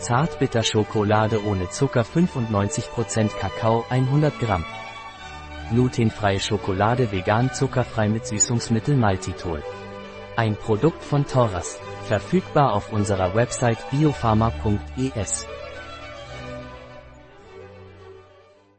Zartbitter Schokolade ohne Zucker 95% Kakao 100 Gramm. Glutenfreie Schokolade vegan zuckerfrei mit Süßungsmittel Maltitol. Ein Produkt von Torras. Verfügbar auf unserer Website biopharma.es.